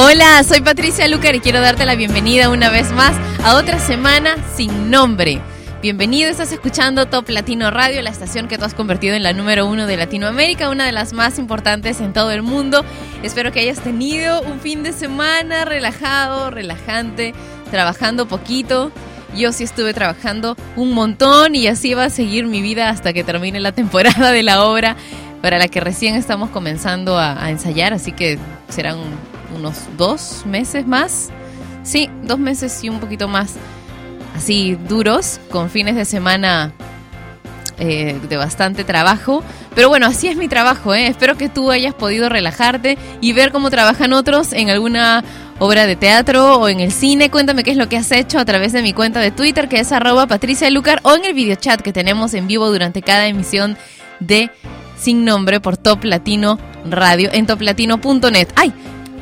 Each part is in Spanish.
Hola, soy Patricia Lucar y quiero darte la bienvenida una vez más a otra semana sin nombre. Bienvenido, estás escuchando Top Latino Radio, la estación que tú has convertido en la número uno de Latinoamérica, una de las más importantes en todo el mundo. Espero que hayas tenido un fin de semana relajado, relajante, trabajando poquito. Yo sí estuve trabajando un montón y así va a seguir mi vida hasta que termine la temporada de la obra para la que recién estamos comenzando a, a ensayar, así que serán unos dos meses más. Sí, dos meses y un poquito más así duros, con fines de semana eh, de bastante trabajo. Pero bueno, así es mi trabajo. ¿eh? Espero que tú hayas podido relajarte y ver cómo trabajan otros en alguna obra de teatro o en el cine. Cuéntame qué es lo que has hecho a través de mi cuenta de Twitter, que es arroba Patricia Lucar, o en el videochat que tenemos en vivo durante cada emisión de Sin Nombre por Top Latino Radio en toplatino.net. ¡Ay!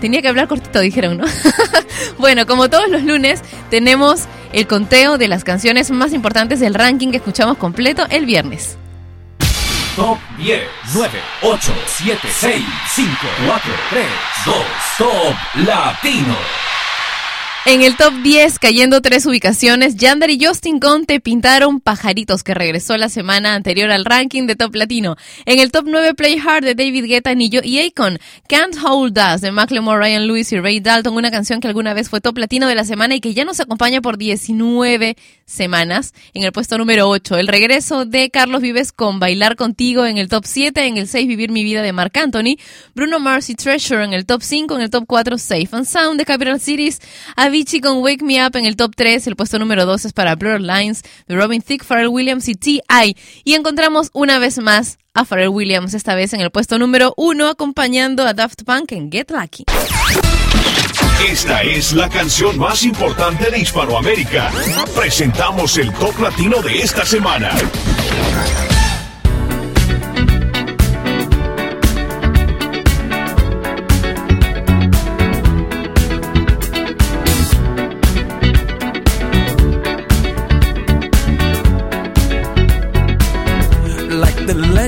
Tenía que hablar cortito, dijeron, ¿no? bueno, como todos los lunes, tenemos el conteo de las canciones más importantes del ranking que escuchamos completo el viernes. Top 10, 9, 8, 7, 6, 5, 4, 3, 2, Top Latino. En el top 10, cayendo tres ubicaciones, Yander y Justin Conte pintaron Pajaritos, que regresó la semana anterior al ranking de Top Latino. En el top 9, Play Hard de David Guetta, Nillo y Akon. Can't Hold Us de Macklemore, Ryan Lewis y Ray Dalton, una canción que alguna vez fue Top Latino de la semana y que ya nos acompaña por 19 semanas. En el puesto número 8, el regreso de Carlos Vives con Bailar Contigo en el top 7. En el 6, Vivir Mi Vida de Marc Anthony. Bruno Mars y Treasure en el top 5. En el top 4, Safe and Sound de Capital Cities. Avicii con Wake Me Up en el top 3. El puesto número 2 es para Blur Lines de Robin Thicke, Pharrell Williams y T.I. Y encontramos una vez más a Pharrell Williams, esta vez en el puesto número 1, acompañando a Daft Punk en Get Lucky. Esta es la canción más importante de Hispanoamérica. Presentamos el top latino de esta semana.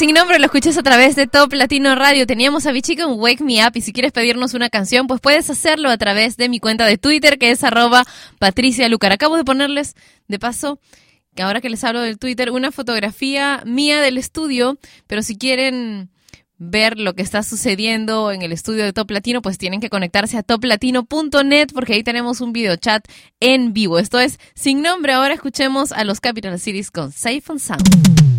Sin nombre, lo escuchas a través de Top Latino Radio. Teníamos a Bichi con Wake Me Up y si quieres pedirnos una canción, pues puedes hacerlo a través de mi cuenta de Twitter que es arroba Patricia Lucar. Acabo de ponerles, de paso, que ahora que les hablo del Twitter, una fotografía mía del estudio, pero si quieren ver lo que está sucediendo en el estudio de Top Latino, pues tienen que conectarse a toplatino.net porque ahí tenemos un video chat en vivo. Esto es sin nombre. Ahora escuchemos a los Capital Cities con Safe and Sound.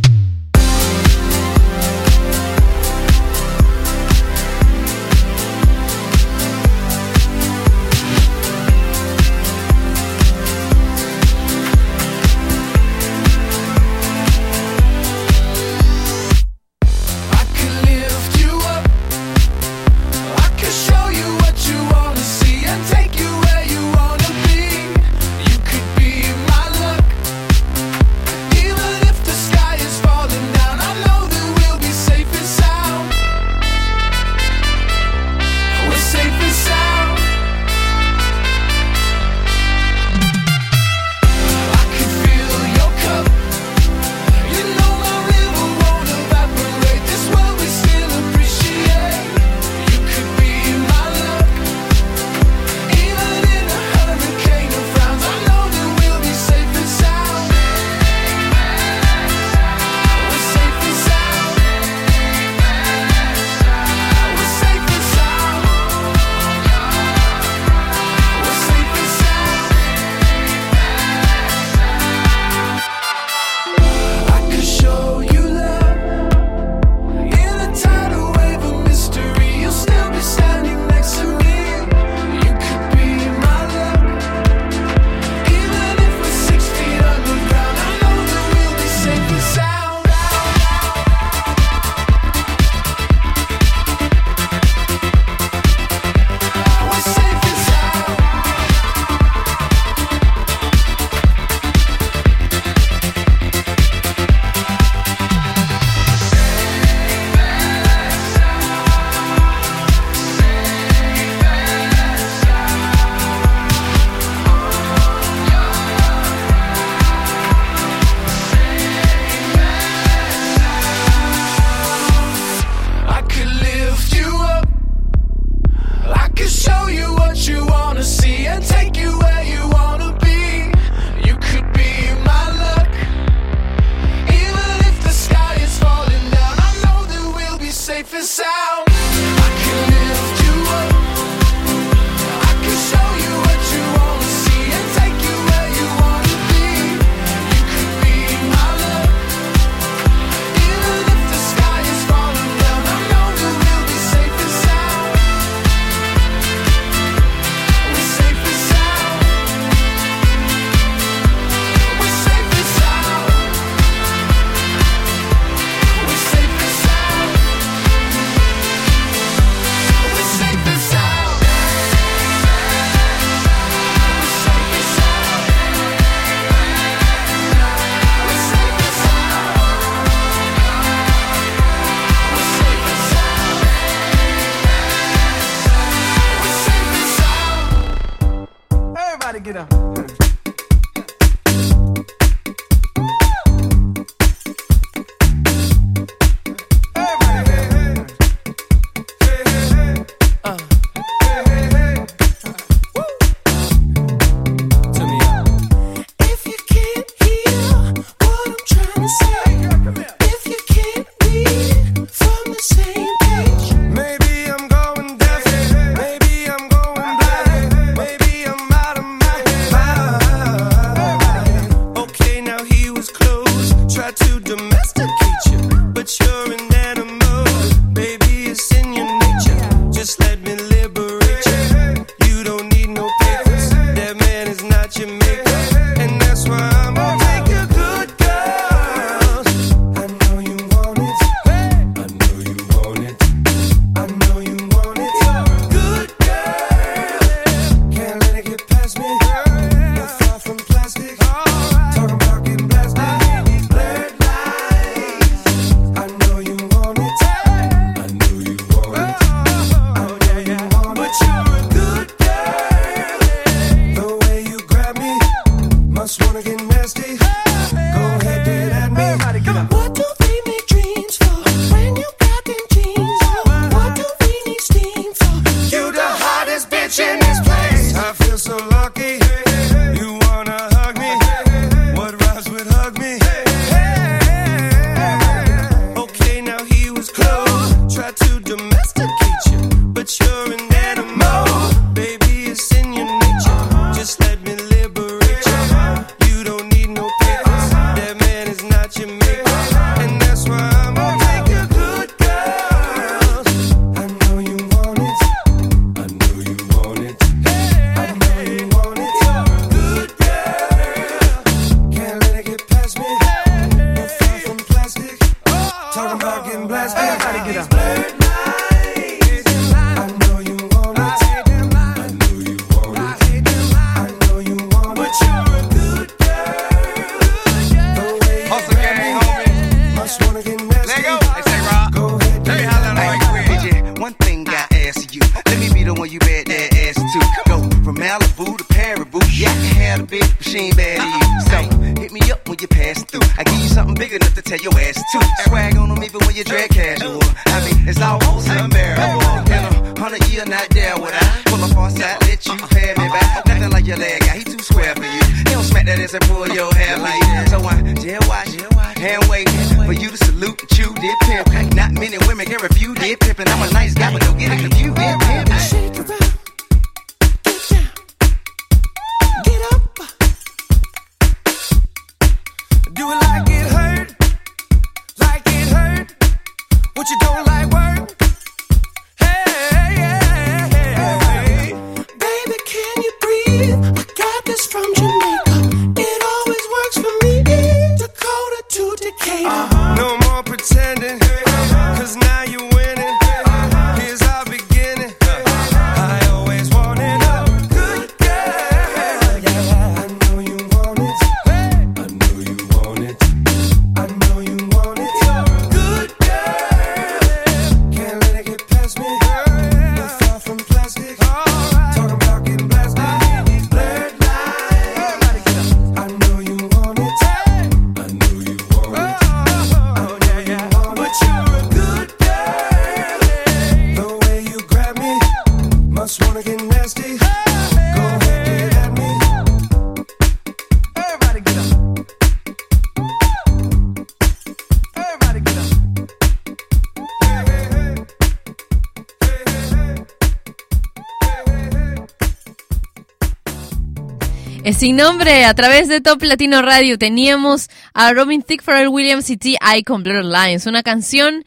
Sin nombre, a través de Top Latino Radio teníamos a Robin Thicke, Pharrell Williams y T.I. con Lines, una canción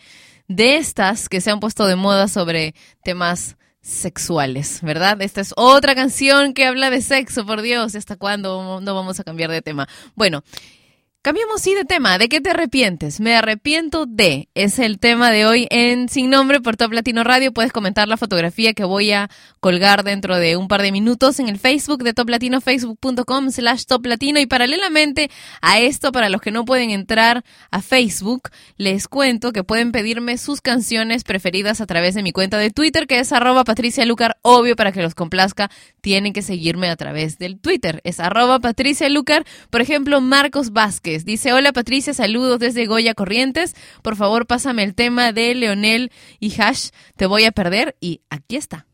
de estas que se han puesto de moda sobre temas sexuales, ¿verdad? Esta es otra canción que habla de sexo, por Dios, ¿hasta cuándo no vamos a cambiar de tema? Bueno, Cambiamos sí de tema. ¿De qué te arrepientes? Me arrepiento de. Es el tema de hoy en Sin Nombre por Top Latino Radio. Puedes comentar la fotografía que voy a colgar dentro de un par de minutos en el Facebook de Top Latino, facebook.com slash Top Latino. Y paralelamente a esto, para los que no pueden entrar a Facebook, les cuento que pueden pedirme sus canciones preferidas a través de mi cuenta de Twitter, que es arroba Patricia Lucar. Obvio, para que los complazca, tienen que seguirme a través del Twitter. Es arroba Patricia Lucar. Por ejemplo, Marcos Vázquez dice, hola Patricia, saludos desde Goya Corrientes. Por favor, pásame el tema de Leonel y Hash, te voy a perder. Y aquí está.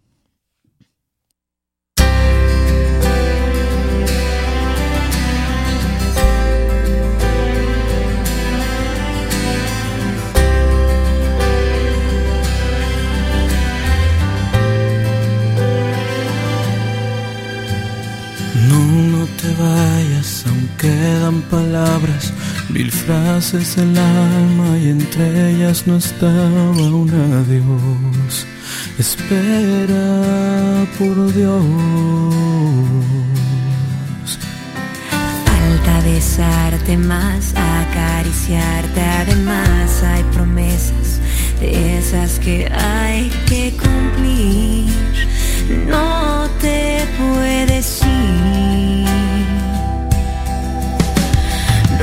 No, no te vayas, aún quedan palabras, mil frases del alma y entre ellas no estaba un adiós. Espera por Dios. Falta besarte más, acariciarte además. Hay promesas de esas que hay que cumplir. No te puedes ir.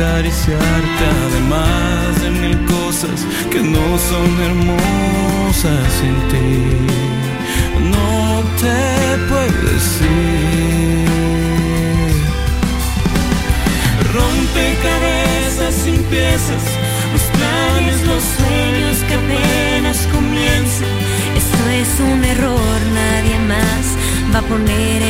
acariciarte, además de mil cosas que no son hermosas sin ti. No te puedes ir. Rompecabezas sin piezas, los planes, los sueños que apenas comienzan. Esto es un error, nadie más va a poner en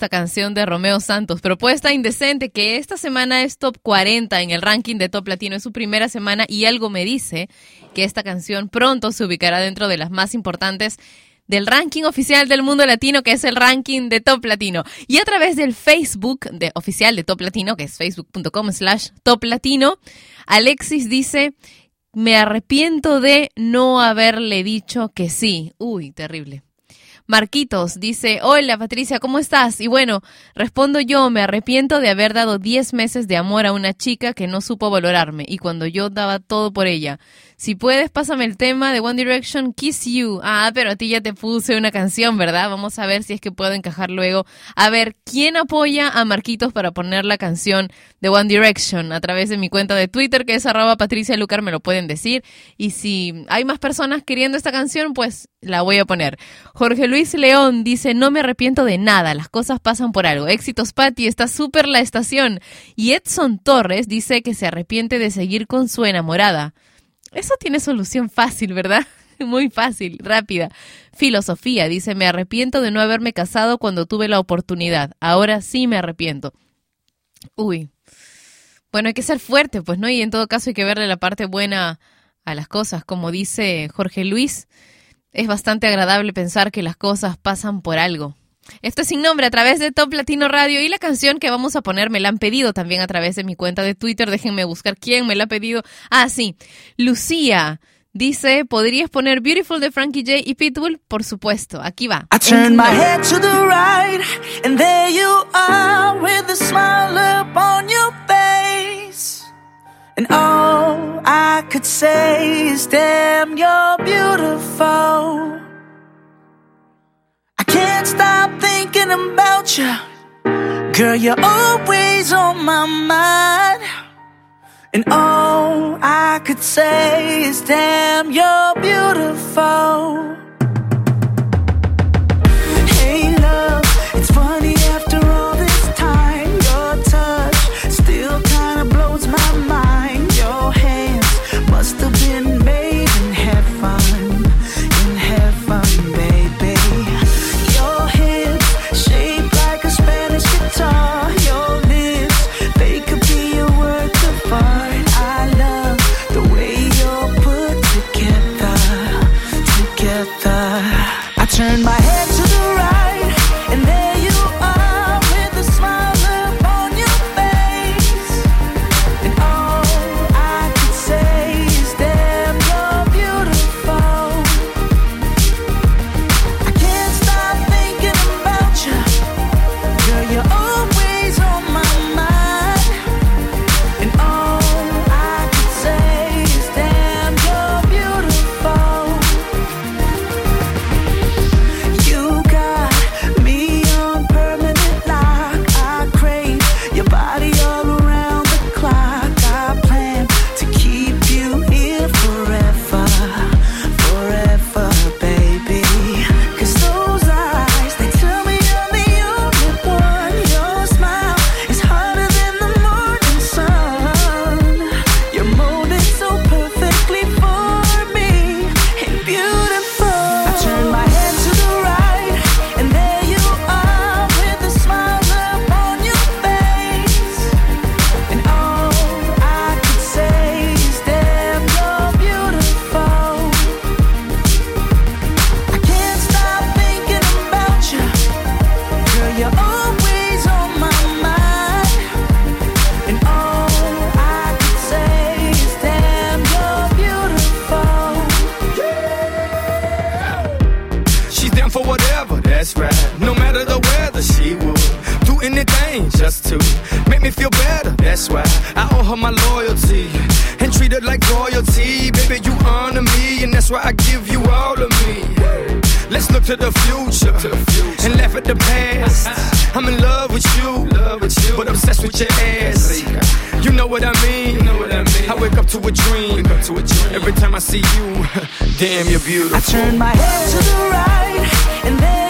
esta canción de Romeo Santos, propuesta indecente que esta semana es top 40 en el ranking de top latino. Es su primera semana y algo me dice que esta canción pronto se ubicará dentro de las más importantes del ranking oficial del mundo latino, que es el ranking de Top Latino. Y a través del Facebook de, oficial de Top Latino, que es facebook.com slash Top Latino, Alexis dice, me arrepiento de no haberle dicho que sí. Uy, terrible. Marquitos dice, hola Patricia, ¿cómo estás? Y bueno, respondo yo, me arrepiento de haber dado 10 meses de amor a una chica que no supo valorarme y cuando yo daba todo por ella. Si puedes, pásame el tema de One Direction, Kiss You. Ah, pero a ti ya te puse una canción, ¿verdad? Vamos a ver si es que puedo encajar luego. A ver, ¿quién apoya a Marquitos para poner la canción de One Direction? A través de mi cuenta de Twitter, que es arroba Patricia Lucar, me lo pueden decir. Y si hay más personas queriendo esta canción, pues la voy a poner. Jorge Luis León dice, no me arrepiento de nada, las cosas pasan por algo. Éxitos, Patti, está súper la estación. Y Edson Torres dice que se arrepiente de seguir con su enamorada. Eso tiene solución fácil, ¿verdad? Muy fácil, rápida. Filosofía dice, me arrepiento de no haberme casado cuando tuve la oportunidad. Ahora sí me arrepiento. Uy. Bueno, hay que ser fuerte, pues, ¿no? Y en todo caso hay que verle la parte buena a las cosas. Como dice Jorge Luis, es bastante agradable pensar que las cosas pasan por algo. Esto es sin nombre a través de Top Latino Radio y la canción que vamos a poner me la han pedido también a través de mi cuenta de Twitter. Déjenme buscar quién me la ha pedido. Ah, sí. Lucía dice, ¿podrías poner Beautiful de Frankie J y Pitbull? Por supuesto. Aquí va. I turn my head to the right, and there you are with a smile upon your face. And all I could say is, damn, you're beautiful. Can't stop thinking about you. Girl, you're always on my mind. And all I could say is, damn, you're beautiful. Hey love, it's funny after all That's why I owe her my loyalty and treat her like royalty. Baby, you honor me, and that's why I give you all of me. Let's look to the future, and laugh at the past. I'm in love with you, but obsessed with your ass. You know what I mean? I wake up to a dream. Every time I see you, damn, you're beautiful. I turn my head to the right, and there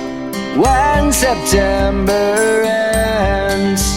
when September ends.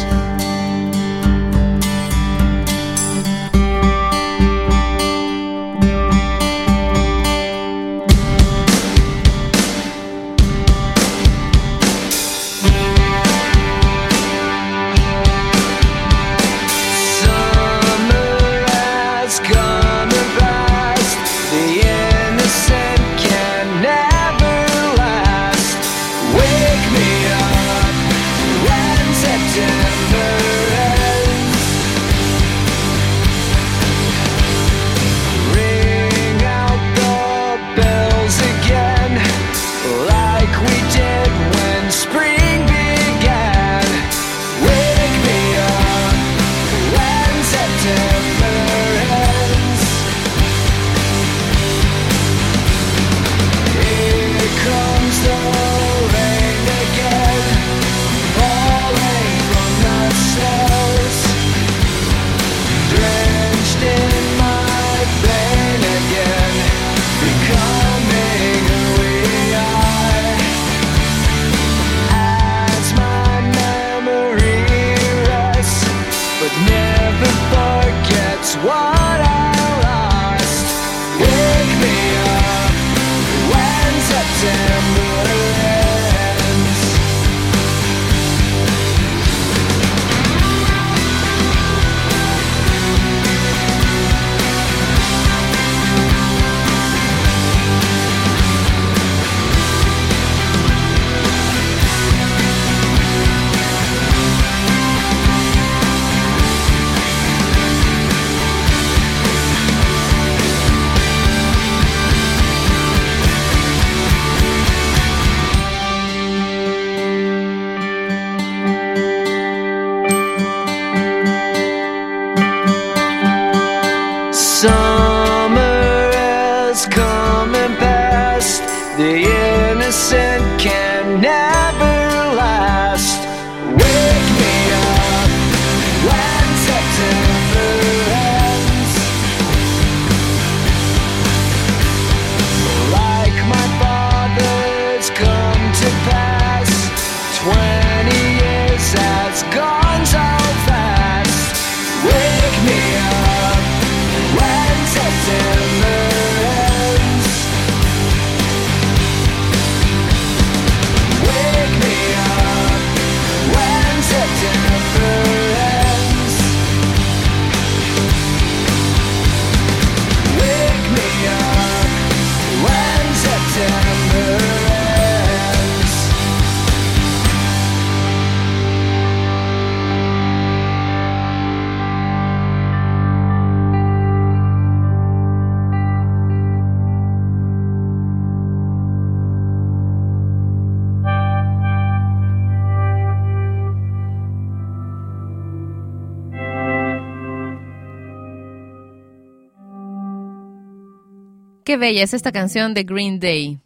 qué bella es esta canción de Green Day.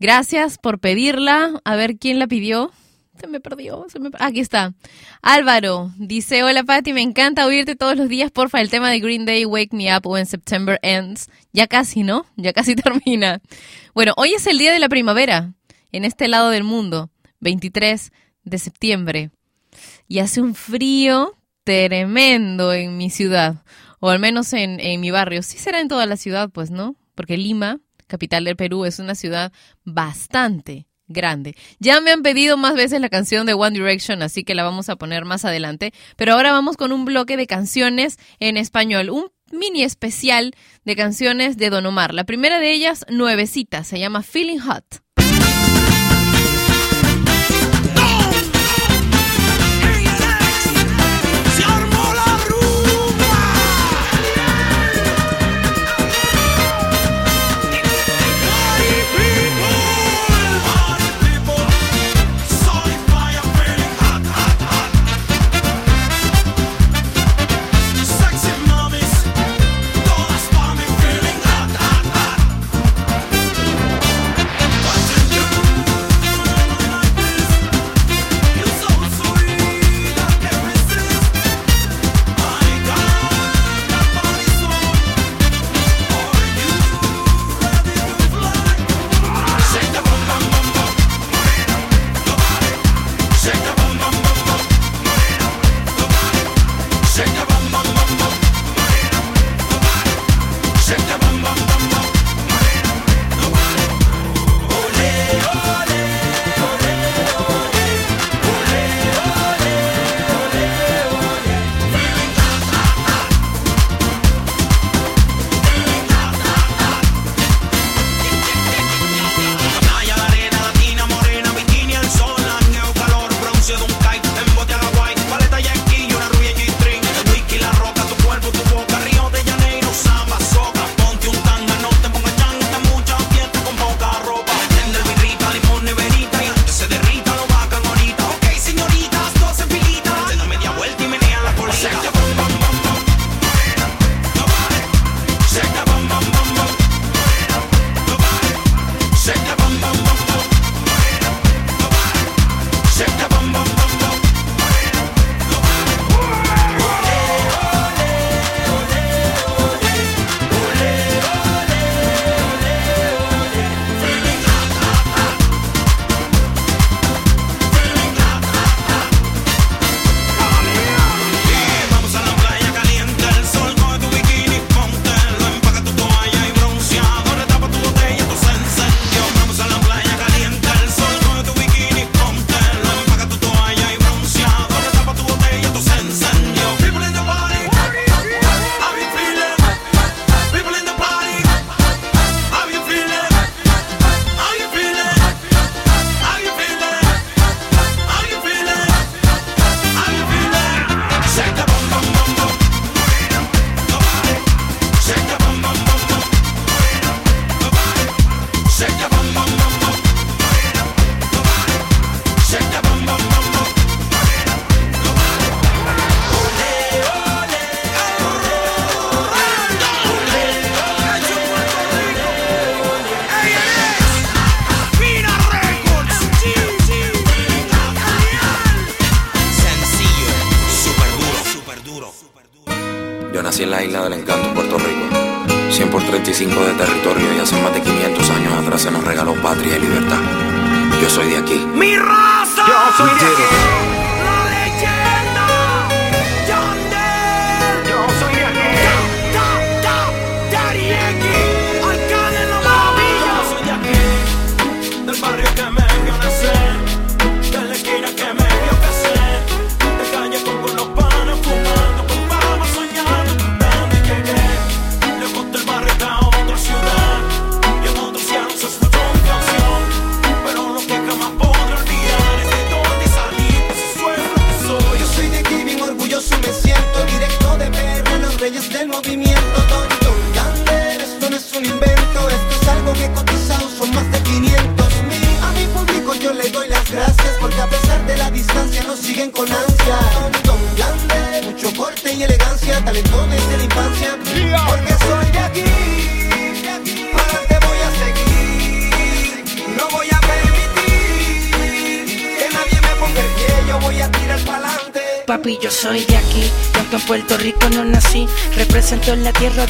Gracias por pedirla. A ver quién la pidió. Se me perdió. Se me... Aquí está. Álvaro dice: Hola, Patti, me encanta oírte todos los días. Porfa, el tema de Green Day, Wake Me Up When September Ends. Ya casi, ¿no? Ya casi termina. Bueno, hoy es el día de la primavera en este lado del mundo, 23 de septiembre. Y hace un frío tremendo en mi ciudad, o al menos en, en mi barrio. Sí será en toda la ciudad, pues, ¿no? porque Lima, capital del Perú, es una ciudad bastante grande. Ya me han pedido más veces la canción de One Direction, así que la vamos a poner más adelante, pero ahora vamos con un bloque de canciones en español, un mini especial de canciones de Don Omar. La primera de ellas, nuevecita, se llama Feeling Hot.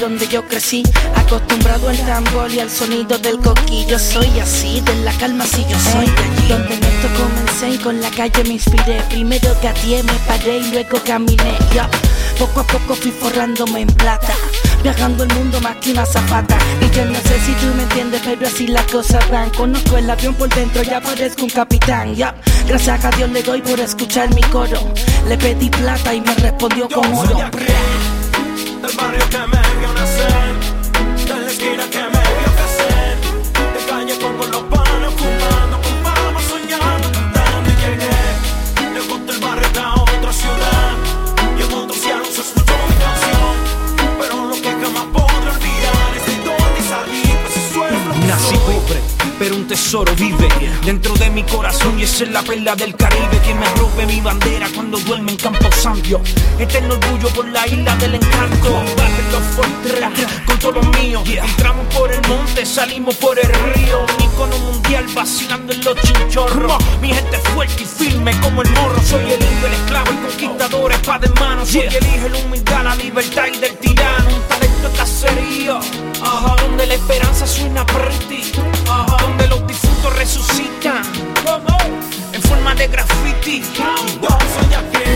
donde yo crecí, acostumbrado al tambor y al sonido del coquillo. Soy así, de la calma si yo soy de allí. Donde en esto comencé y con la calle me inspiré. Primero que gateé, me paré y luego caminé. Yo, poco a poco fui forrándome en plata. Viajando el mundo más que una zapata Y yo no sé si tú me entiendes pero así las cosas van Conozco el avión por dentro, ya parezco un capitán ya. Gracias a Dios le doy por escuchar mi coro Le pedí plata y me respondió con oro mi corazón y esa es la perla del Caribe que me rompe mi bandera cuando duerme en Campo Santo. Eterno orgullo por la isla del encanto. Barrio Fortra, con todo lo mío. Entramos por el monte, salimos por el río. Un icono mundial vacilando en los chinchorros. Mi gente fuerte y firme como el morro. Soy el indio, el esclavo, el conquistador, espada en mano. Soy el hijo, el humildad, la libertad y del tirano. Un talento de cacerío. Ajá, donde la esperanza suena pretty. Ajá, donde los difuntos resucitan. De graffiti. Yo soy de aquí,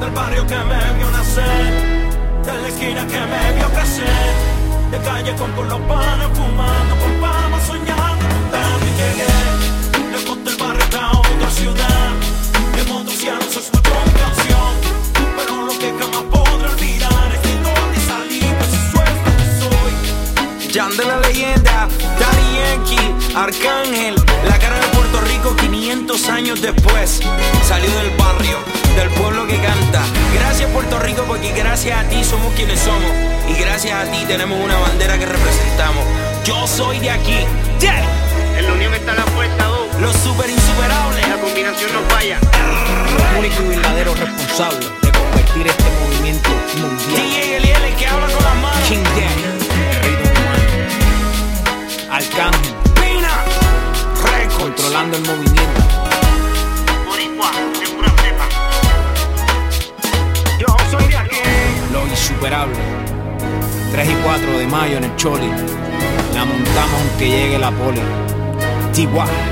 del barrio que me vio nacer, de la esquina que me vio crecer, de calle con, con los panes fumando, con palmas soñando, cantando y llegué, lejos del barrio a otra ciudad, otros cielos se escuchó mi canción, pero lo que jamás podré olvidar es de dónde salí, pues eso es lo que soy. Jan de la leyenda, Daddy Yankee, Arcángel, la cara de Rico 500 años después. Salió del barrio, del pueblo que canta. Gracias Puerto Rico porque gracias a ti somos quienes somos. Y gracias a ti tenemos una bandera que representamos. Yo soy de aquí. Yeah. En la unión está la fuerza, dos. Los super insuperables. La combinación no falla. único y verdadero responsable de convertir este movimiento mundial. DJ Eliel, el que habla con las manos. King. Arcángel. Controlando el movimiento. Yo soy de aquí. Los insuperables. 3 y 4 de mayo en el Choli. La montamos aunque llegue la poli. Chihuahua.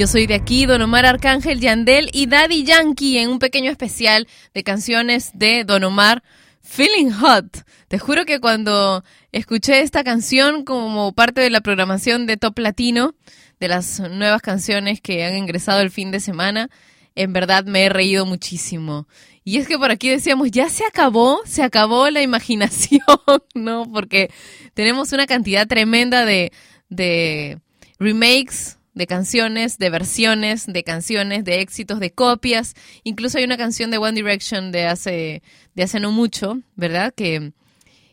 Yo soy de aquí, Don Omar Arcángel, Yandel y Daddy Yankee en un pequeño especial de canciones de Don Omar, Feeling Hot. Te juro que cuando escuché esta canción como parte de la programación de Top Latino, de las nuevas canciones que han ingresado el fin de semana, en verdad me he reído muchísimo. Y es que por aquí decíamos, ya se acabó, se acabó la imaginación, ¿no? Porque tenemos una cantidad tremenda de, de remakes de canciones, de versiones de canciones, de éxitos, de copias. Incluso hay una canción de One Direction de hace, de hace no mucho, ¿verdad? Que,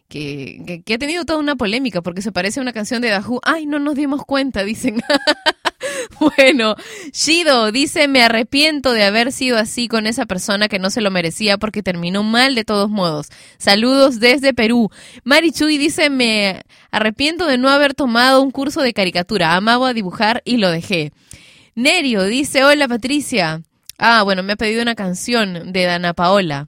que, que- que ha tenido toda una polémica porque se parece a una canción de Who. Ay, no nos dimos cuenta, dicen. Bueno, Shido dice, me arrepiento de haber sido así con esa persona que no se lo merecía porque terminó mal de todos modos. Saludos desde Perú. Marichuy dice, me arrepiento de no haber tomado un curso de caricatura. Amaba dibujar y lo dejé. Nerio dice, hola Patricia. Ah, bueno, me ha pedido una canción de Dana Paola.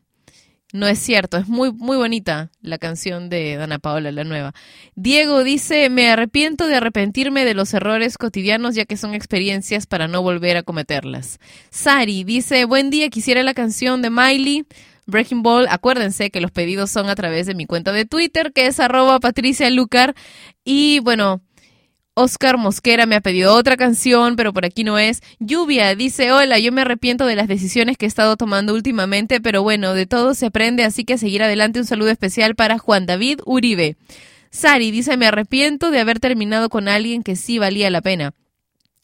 No es cierto, es muy, muy bonita la canción de Dana Paola, la nueva. Diego dice, me arrepiento de arrepentirme de los errores cotidianos ya que son experiencias para no volver a cometerlas. Sari dice, buen día, quisiera la canción de Miley. Breaking Ball, acuérdense que los pedidos son a través de mi cuenta de Twitter, que es arroba Patricia Lucar. Y bueno, Oscar Mosquera me ha pedido otra canción, pero por aquí no es. Lluvia dice, hola, yo me arrepiento de las decisiones que he estado tomando últimamente, pero bueno, de todo se aprende, así que seguir adelante. Un saludo especial para Juan David Uribe. Sari dice, me arrepiento de haber terminado con alguien que sí valía la pena.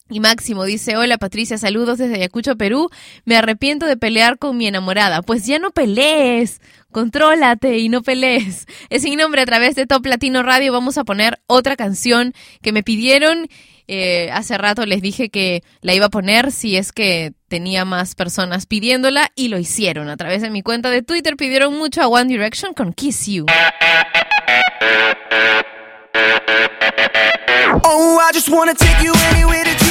Y Máximo dice, hola Patricia, saludos desde Ayacucho, Perú. Me arrepiento de pelear con mi enamorada. Pues ya no pelees, contrólate y no pelees. Es sin nombre a través de Top Latino Radio. Vamos a poner otra canción que me pidieron. Eh, hace rato les dije que la iba a poner si es que tenía más personas pidiéndola y lo hicieron. A través de mi cuenta de Twitter pidieron mucho a One Direction con Kiss You. Oh, I just wanna take you anywhere that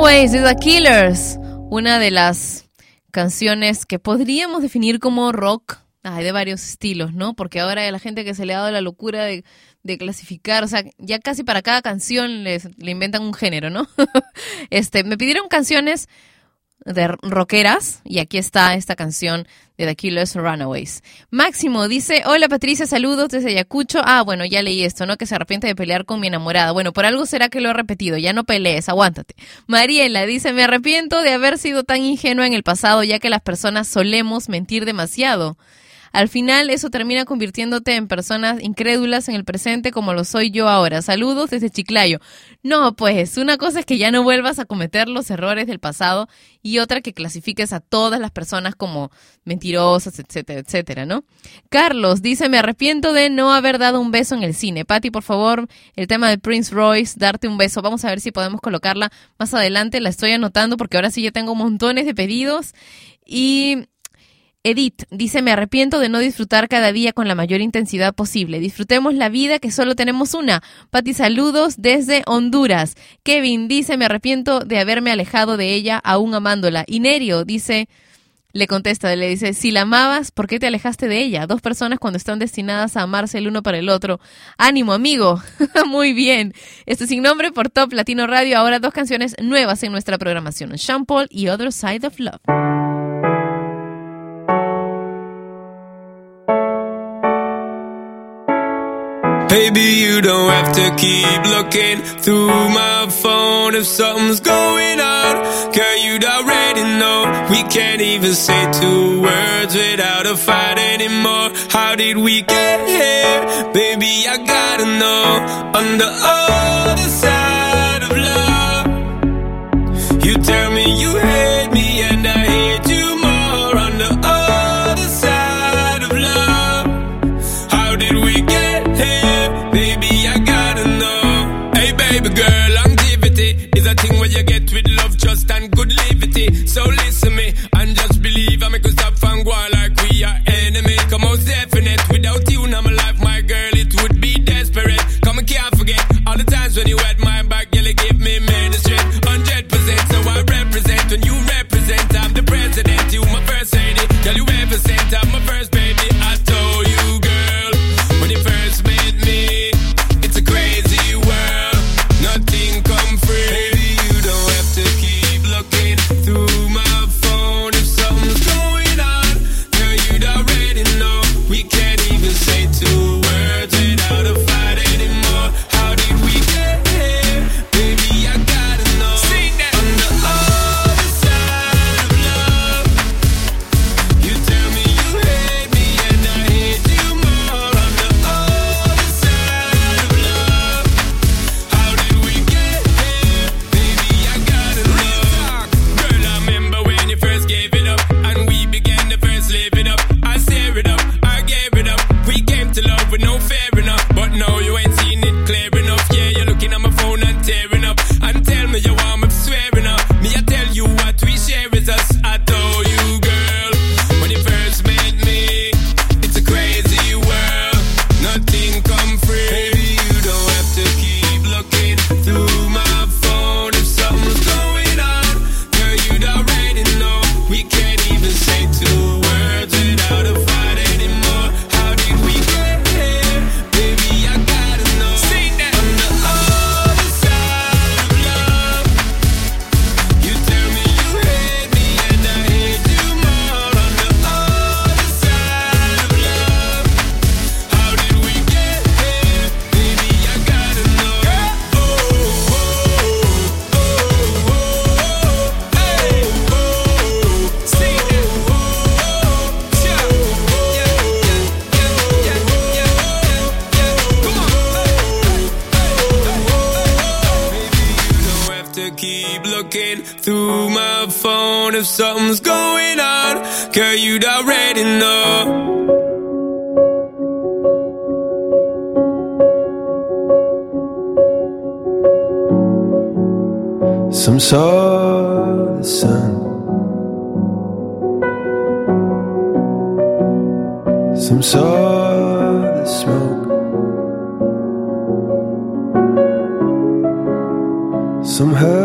Runaways de The Killers, una de las canciones que podríamos definir como rock. Hay de varios estilos, ¿no? Porque ahora hay la gente que se le ha dado la locura de, de clasificar, o sea, ya casi para cada canción les, le inventan un género, ¿no? este, me pidieron canciones de rockeras y aquí está esta canción de The Killers Runaways. Máximo dice, hola Patricia, saludos desde Ayacucho. Ah, bueno, ya leí esto, ¿no? Que se arrepiente de pelear con mi enamorada. Bueno, por algo será que lo he repetido, ya no pelees, aguántate. Mariela dice, me arrepiento de haber sido tan ingenua en el pasado, ya que las personas solemos mentir demasiado. Al final eso termina convirtiéndote en personas incrédulas en el presente como lo soy yo ahora. Saludos desde Chiclayo. No, pues una cosa es que ya no vuelvas a cometer los errores del pasado y otra que clasifiques a todas las personas como mentirosas, etcétera, etcétera, ¿no? Carlos dice, me arrepiento de no haber dado un beso en el cine. Patti, por favor, el tema de Prince Royce, darte un beso. Vamos a ver si podemos colocarla más adelante. La estoy anotando porque ahora sí ya tengo montones de pedidos. Y Edith dice, me arrepiento de no disfrutar cada día con la mayor intensidad posible. Disfrutemos la vida que solo tenemos una. Pati, saludos desde Honduras. Kevin dice, me arrepiento de haberme alejado de ella aún amándola. Y Nerio dice, le contesta, le dice, si la amabas, ¿por qué te alejaste de ella? Dos personas cuando están destinadas a amarse el uno para el otro. Ánimo, amigo. Muy bien. Este sin nombre por Top Latino Radio. Ahora dos canciones nuevas en nuestra programación. Sean Paul y Other Side of Love. Baby, you don't have to keep looking through my phone if something's going on. Girl, you'd already know. We can't even say two words without a fight anymore. How did we get here? Baby, I gotta know. On the other side of love, you tell me you hate Girl, you'd already know. Some saw the sun. Some saw the smoke. Some heard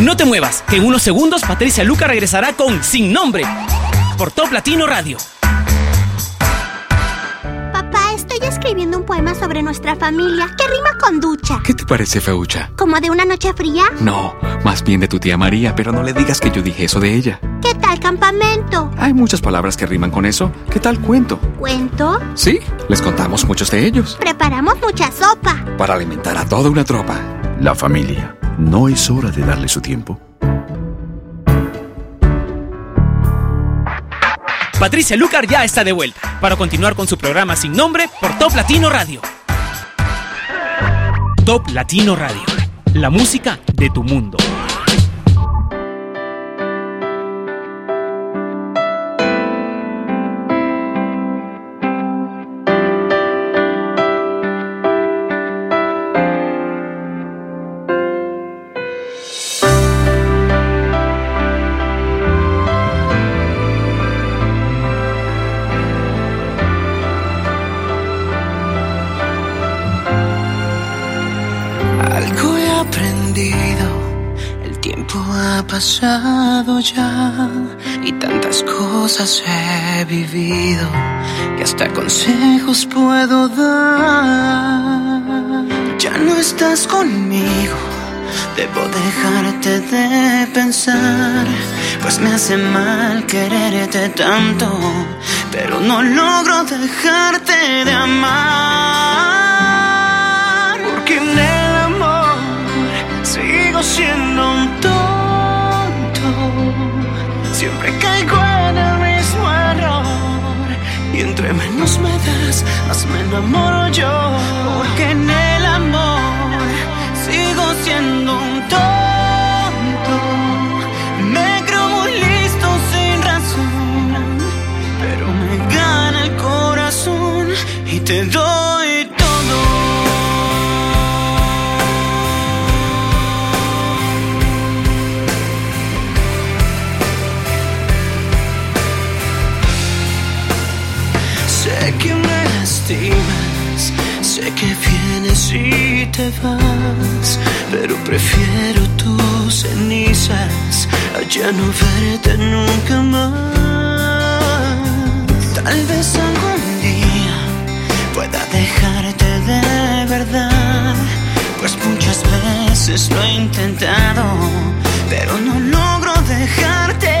No te muevas, que en unos segundos Patricia Luca regresará con Sin Nombre por Top Latino Radio. Papá, estoy escribiendo un poema sobre nuestra familia que rima con ducha. ¿Qué te parece, Feucha? ¿Como de una noche fría? No, más bien de tu tía María, pero no le digas que yo dije eso de ella. ¿Qué tal campamento? Hay muchas palabras que riman con eso. ¿Qué tal cuento? ¿Cuento? Sí, les contamos muchos de ellos. Preparamos mucha sopa. Para alimentar a toda una tropa. La familia. ¿No es hora de darle su tiempo? Patricia Lucar ya está de vuelta para continuar con su programa Sin Nombre por Top Latino Radio. Top Latino Radio, la música de tu mundo. Y tantas cosas he vivido que hasta consejos puedo dar. Ya no estás conmigo, debo dejarte de pensar, pues me hace mal quererte tanto, pero no logro dejarte de amar. Porque en el amor sigo siendo un. Siempre caigo en el mismo error. Y entre menos me das, más me enamoro yo. Porque en el amor sigo siendo un tonto. Me creo muy listo sin razón. Pero me gana el corazón y te doy. si te vas, pero prefiero tus cenizas allá no verte nunca más. Tal vez algún día pueda dejarte de verdad, pues muchas veces lo he intentado, pero no logro dejarte.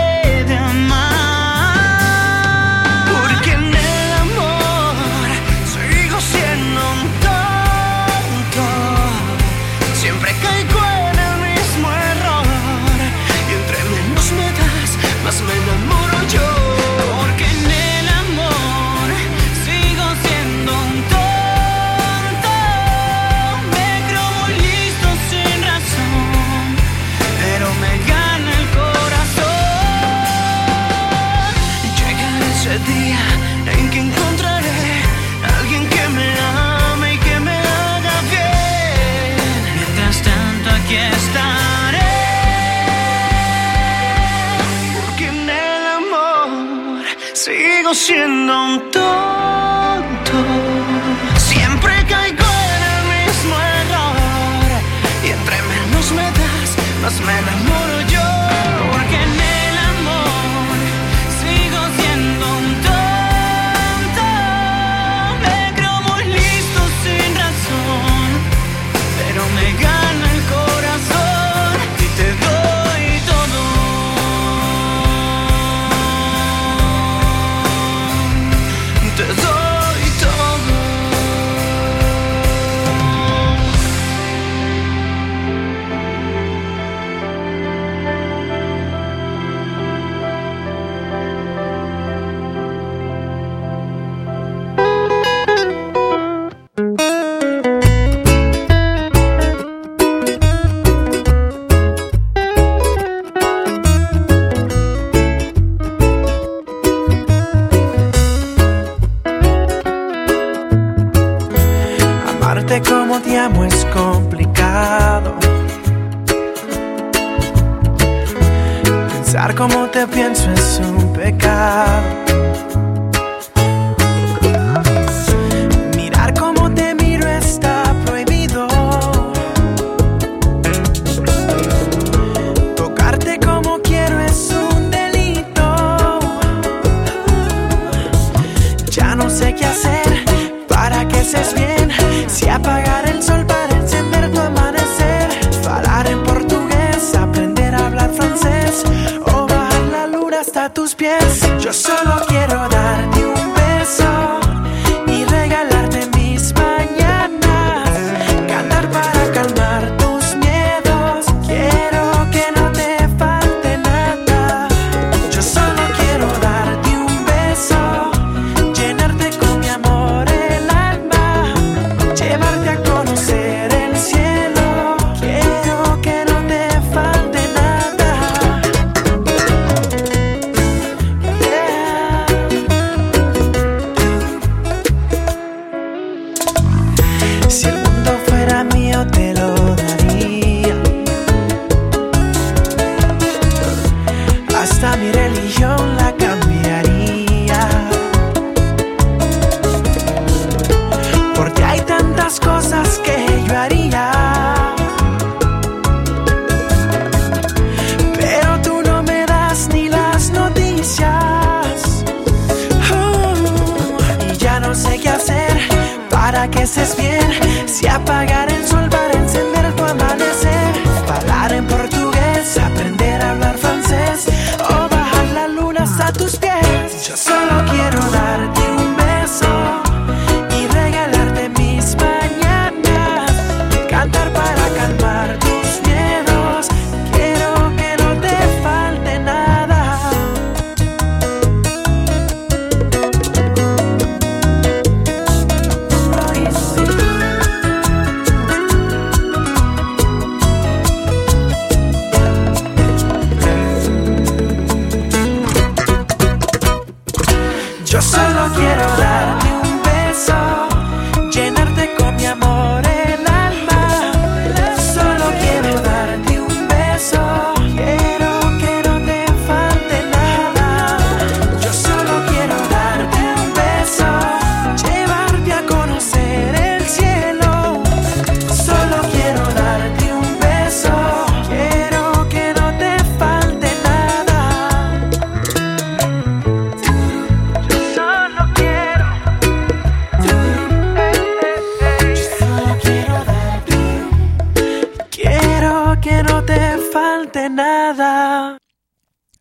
siendo un tonto. Siempre caigo en el mismo error. Y entre menos me das, más me enamoro yo.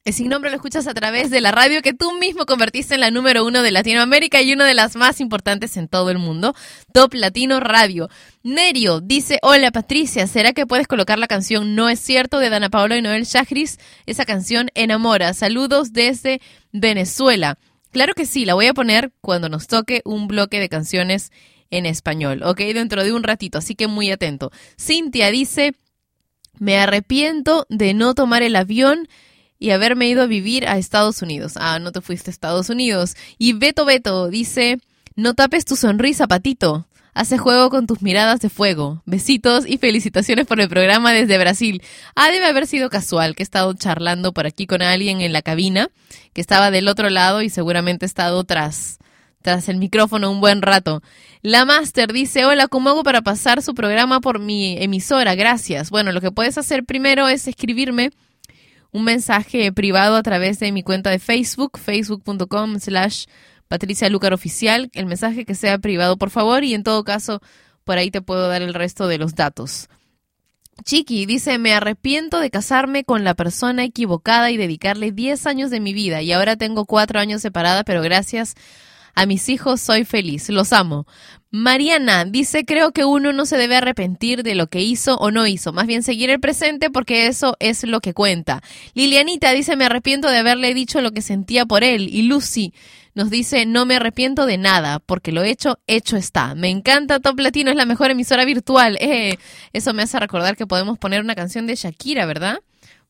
Nombre lo escuchas a través de la radio que tú mismo convertiste en la número uno de Latinoamérica y una de las más importantes en todo el mundo, Top Latino Radio. Nerio dice, hola Patricia, ¿será que puedes colocar la canción No es cierto de Dana Paola y Noel Shahris? Esa canción enamora. Saludos desde Venezuela. Claro que sí, la voy a poner cuando nos toque un bloque de canciones en español, ¿ok? Dentro de un ratito, así que muy atento. Cintia dice, me arrepiento de no tomar el avión y haberme ido a vivir a Estados Unidos. Ah, no te fuiste a Estados Unidos. Y Beto Beto dice, no tapes tu sonrisa, patito. Hace juego con tus miradas de fuego. Besitos y felicitaciones por el programa desde Brasil. Ah, debe haber sido casual que he estado charlando por aquí con alguien en la cabina, que estaba del otro lado y seguramente he estado tras, tras el micrófono un buen rato. La Master dice, hola, ¿cómo hago para pasar su programa por mi emisora? Gracias. Bueno, lo que puedes hacer primero es escribirme un mensaje privado a través de mi cuenta de Facebook, facebook.com slash Patricia Lucar Oficial, el mensaje que sea privado, por favor, y en todo caso, por ahí te puedo dar el resto de los datos. Chiqui dice, me arrepiento de casarme con la persona equivocada y dedicarle 10 años de mi vida y ahora tengo 4 años separada, pero gracias a mis hijos soy feliz, los amo. Mariana dice, creo que uno no se debe arrepentir de lo que hizo o no hizo, más bien seguir el presente porque eso es lo que cuenta. Lilianita dice, me arrepiento de haberle dicho lo que sentía por él. Y Lucy nos dice, no me arrepiento de nada, porque lo hecho, hecho está. Me encanta Top Latino, es la mejor emisora virtual. Eh, eso me hace recordar que podemos poner una canción de Shakira, ¿verdad?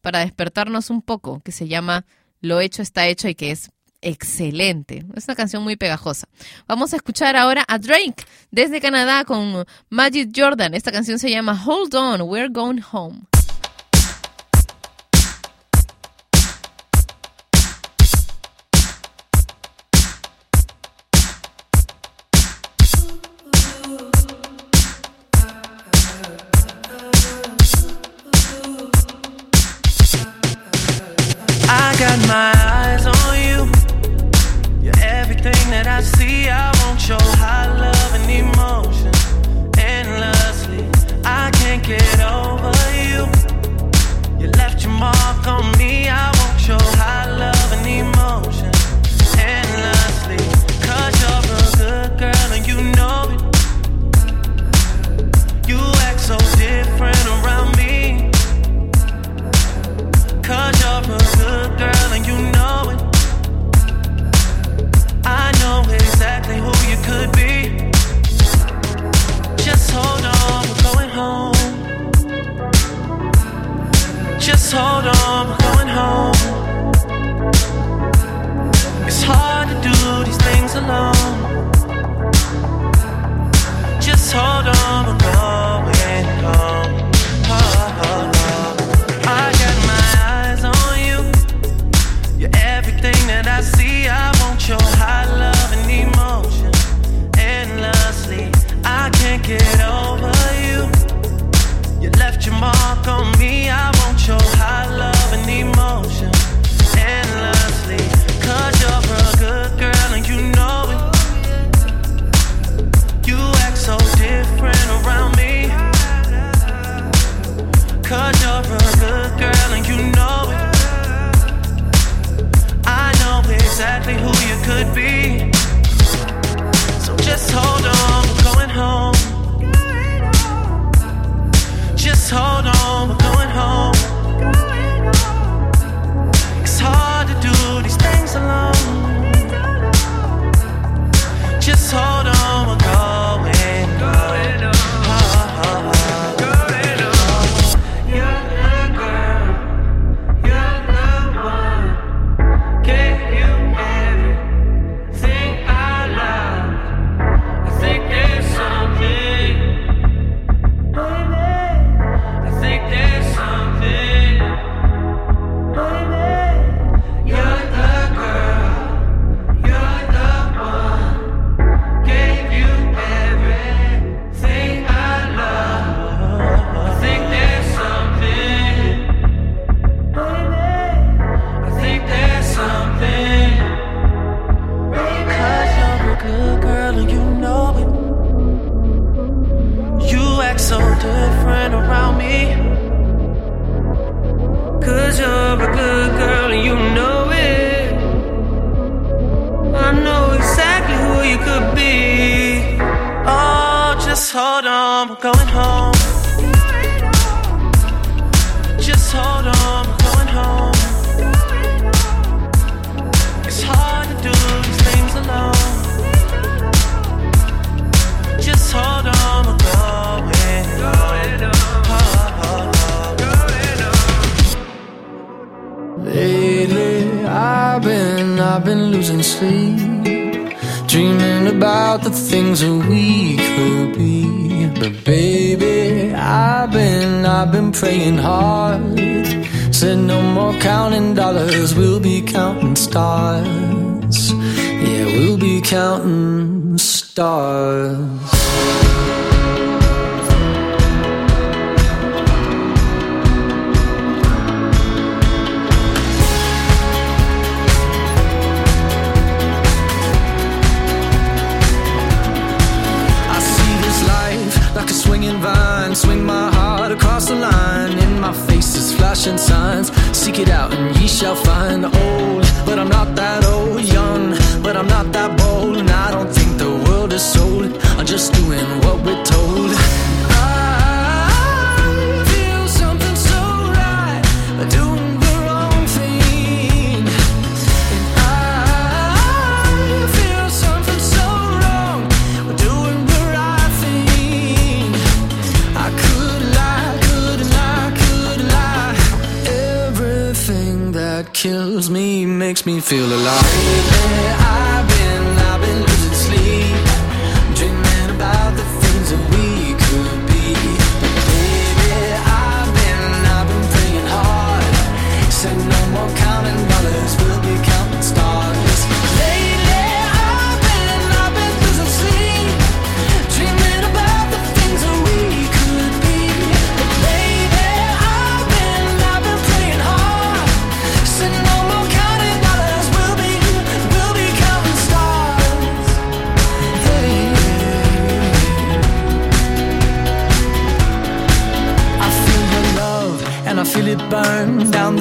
Para despertarnos un poco, que se llama Lo hecho está hecho y que es excelente. Es una canción muy pegajosa. Vamos a escuchar ahora a Drake desde Canadá con Magic Jordan. Esta canción se llama Hold On, We're Going Home.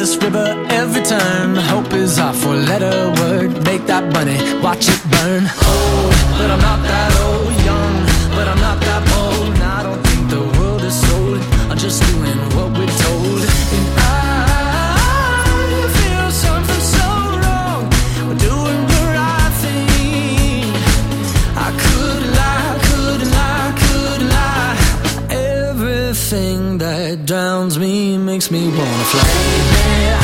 this river every turn. Hope is our four letter word. Make that money, watch it burn. wanna fly.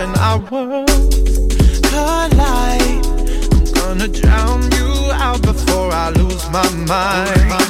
when our worlds collide. I'm gonna drown you out before I lose my mind.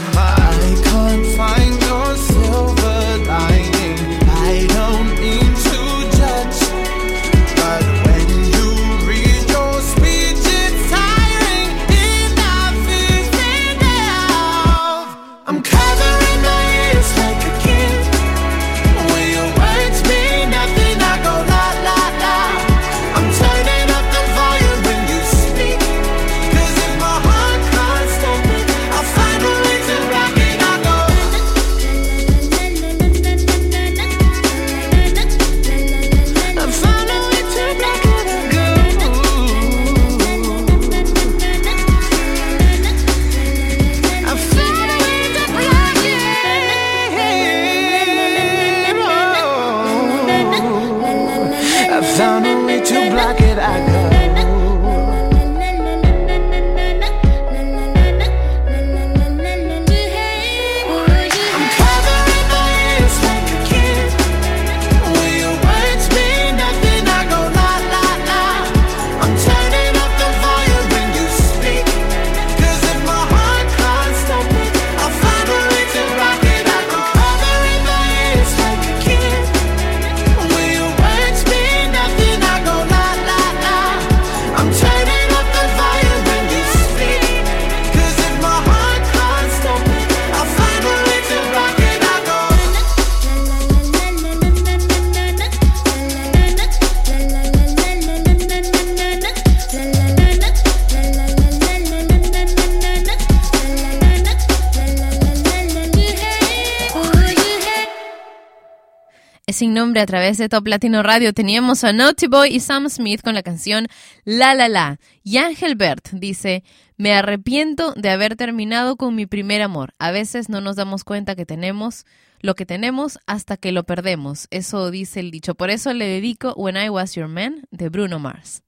a través de Top Latino Radio, teníamos a Naughty Boy y Sam Smith con la canción La La La. Y Ángel Bert dice, me arrepiento de haber terminado con mi primer amor. A veces no nos damos cuenta que tenemos lo que tenemos hasta que lo perdemos. Eso dice el dicho. Por eso le dedico When I Was Your Man de Bruno Mars.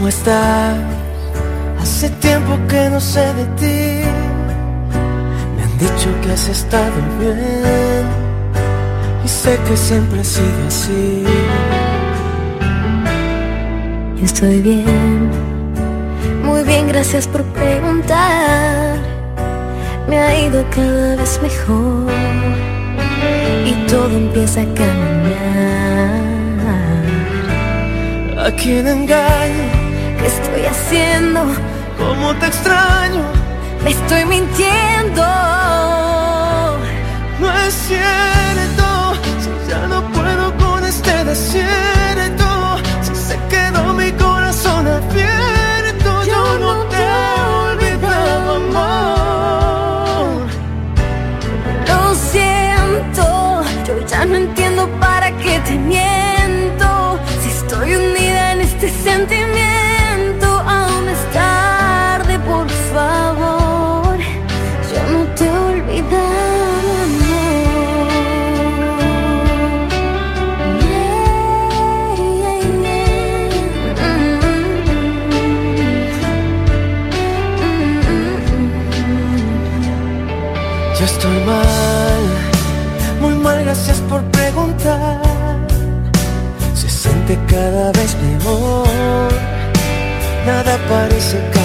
¿Cómo estás? Hace tiempo que no sé de ti. Me han dicho que has estado bien. Y sé que siempre ha sido así. Yo estoy bien. Muy bien, gracias por preguntar. Me ha ido cada vez mejor. Y todo empieza a caminar. ¿A quién engaño? ¿Qué estoy haciendo? ¿Cómo te extraño? Me estoy mintiendo. No es cierto, si ya no puedo con este desierto. parece que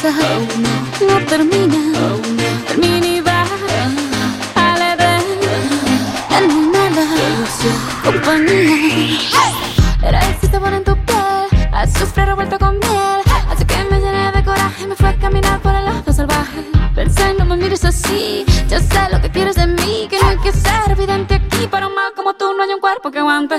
no termina, termina y va a la edad en mi compañía. Era ese sabor en tu piel, azufre revuelto con miel, así que me llené de coraje me fue a caminar por el lado salvaje. Pensé, no me mires así, yo sé lo que quieres de mí, que no hay que ser evidente aquí, para un mal como tú no hay un cuerpo que aguante.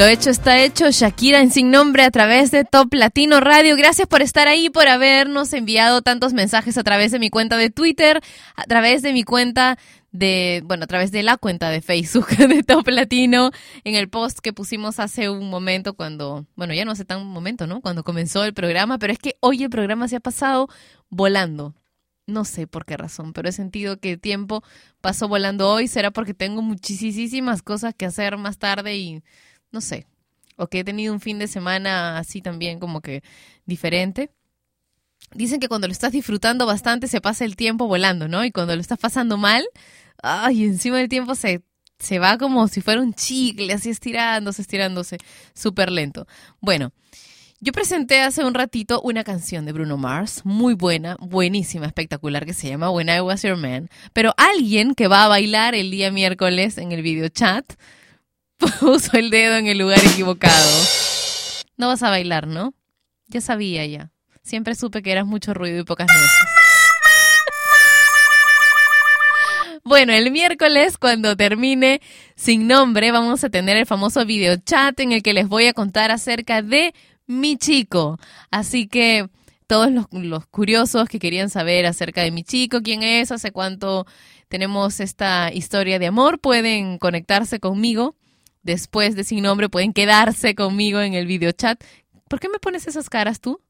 Lo hecho está hecho. Shakira en sin nombre a través de Top Latino Radio. Gracias por estar ahí, por habernos enviado tantos mensajes a través de mi cuenta de Twitter, a través de mi cuenta de, bueno, a través de la cuenta de Facebook de Top Latino, en el post que pusimos hace un momento cuando, bueno, ya no hace tan momento, ¿no? Cuando comenzó el programa, pero es que hoy el programa se ha pasado volando. No sé por qué razón, pero he sentido que el tiempo pasó volando hoy. Será porque tengo muchísimas cosas que hacer más tarde y no sé. O que he tenido un fin de semana así también como que diferente. Dicen que cuando lo estás disfrutando bastante se pasa el tiempo volando, ¿no? Y cuando lo estás pasando mal, ay, encima del tiempo se, se va como si fuera un chicle, así estirándose, estirándose, súper lento. Bueno, yo presenté hace un ratito una canción de Bruno Mars, muy buena, buenísima, espectacular, que se llama When I Was Your Man. Pero alguien que va a bailar el día miércoles en el video chat puso el dedo en el lugar equivocado. No vas a bailar, ¿no? Ya sabía ya. Siempre supe que eras mucho ruido y pocas nueces. Bueno, el miércoles, cuando termine sin nombre, vamos a tener el famoso video chat en el que les voy a contar acerca de mi chico. Así que todos los, los curiosos que querían saber acerca de mi chico, quién es, hace cuánto tenemos esta historia de amor, pueden conectarse conmigo. Después de sin nombre, pueden quedarse conmigo en el video chat. ¿Por qué me pones esas caras tú?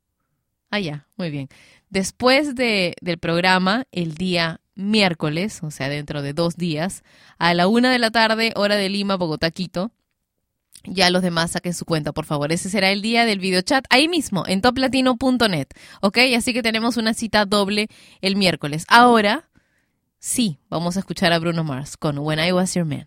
Ah, ya, muy bien. Después de, del programa, el día miércoles, o sea, dentro de dos días, a la una de la tarde, hora de Lima, Bogotá, Quito, ya los demás saquen su cuenta, por favor. Ese será el día del video chat, ahí mismo, en toplatino.net, ¿ok? Así que tenemos una cita doble el miércoles. Ahora, sí, vamos a escuchar a Bruno Mars con When I Was Your Man.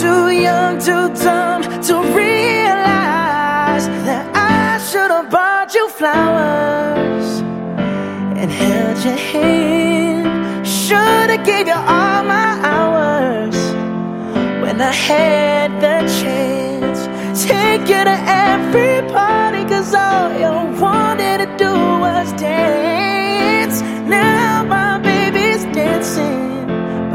too young, too dumb to realize that I should have bought you flowers and held your hand. Should have gave you all my hours when I had the chance. Take you to every party, cause all you wanted to do was dance.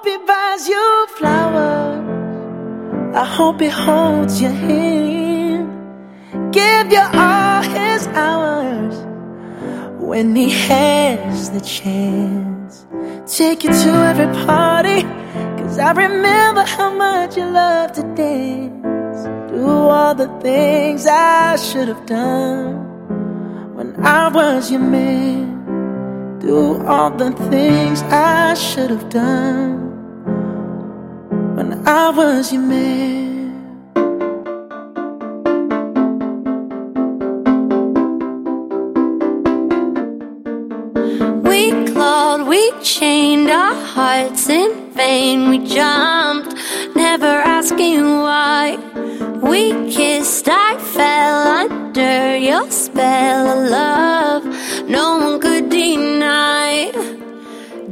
Hope he buys you flowers. I hope he holds your hand. Give you all his hours when he has the chance. Take you to every party, cause I remember how much you love to dance. Do all the things I should have done when I was your man. Do all the things I should have done when I was your man. We clawed, we chained our hearts in vain. We jumped, never asking why. We kissed, I fell under your spell of love. No one could deny.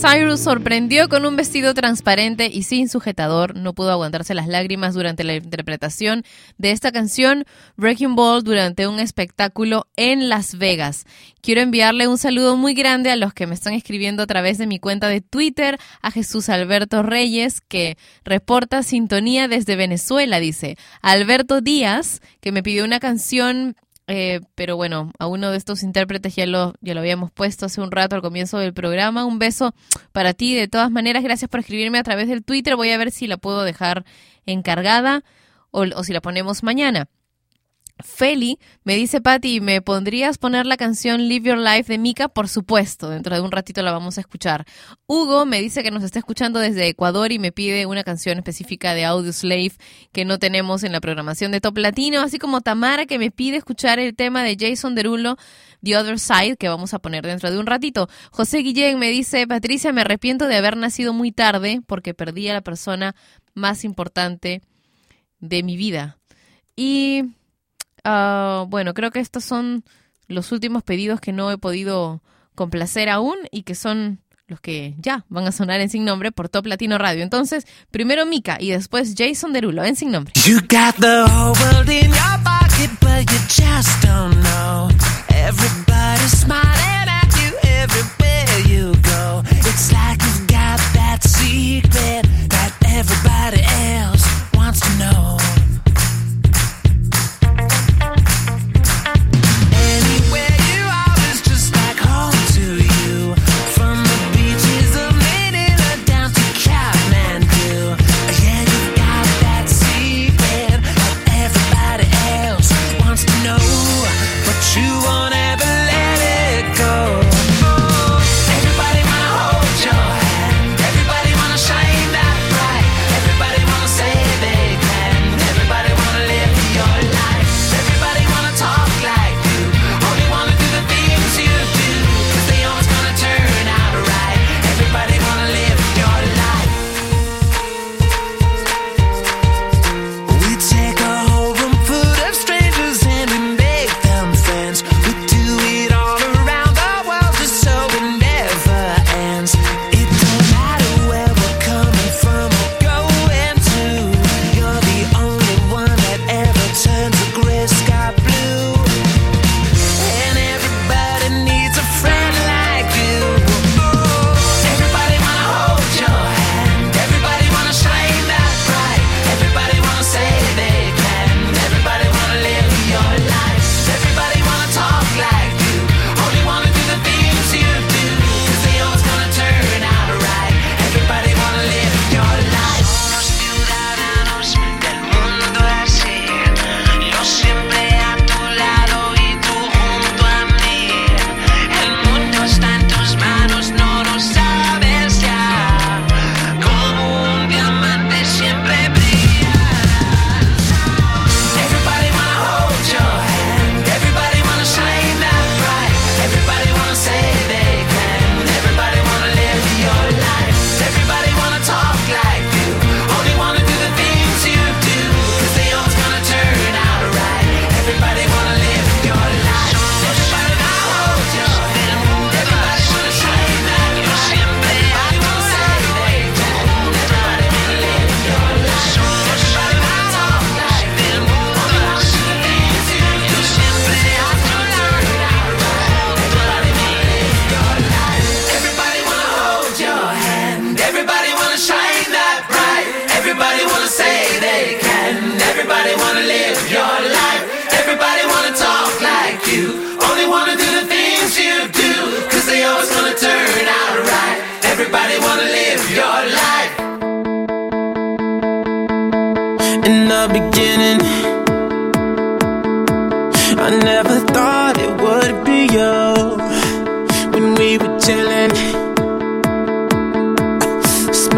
Cyrus sorprendió con un vestido transparente y sin sujetador. No pudo aguantarse las lágrimas durante la interpretación de esta canción Breaking Ball durante un espectáculo en Las Vegas. Quiero enviarle un saludo muy grande a los que me están escribiendo a través de mi cuenta de Twitter, a Jesús Alberto Reyes, que reporta sintonía desde Venezuela, dice. Alberto Díaz, que me pidió una canción eh, pero bueno, a uno de estos intérpretes ya lo, ya lo habíamos puesto hace un rato al comienzo del programa. Un beso para ti. De todas maneras, gracias por escribirme a través del Twitter. Voy a ver si la puedo dejar encargada o, o si la ponemos mañana. Feli me dice, Patti, ¿me pondrías poner la canción Live Your Life de Mika? Por supuesto, dentro de un ratito la vamos a escuchar. Hugo me dice que nos está escuchando desde Ecuador y me pide una canción específica de Audio Slave que no tenemos en la programación de Top Latino, así como Tamara que me pide escuchar el tema de Jason Derulo, The Other Side, que vamos a poner dentro de un ratito. José Guillén me dice, Patricia, me arrepiento de haber nacido muy tarde porque perdí a la persona más importante de mi vida. Y Uh, bueno, creo que estos son los últimos pedidos que no he podido complacer aún y que son los que ya van a sonar en Sin Nombre por Top Latino Radio. Entonces, primero Mika y después Jason Derulo en Sin Nombre. You got the whole world in your pocket, but you just don't know. Everybody's smiling at you everywhere you go. It's like you've got that secret that everybody else wants to know.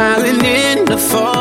smiling in the fall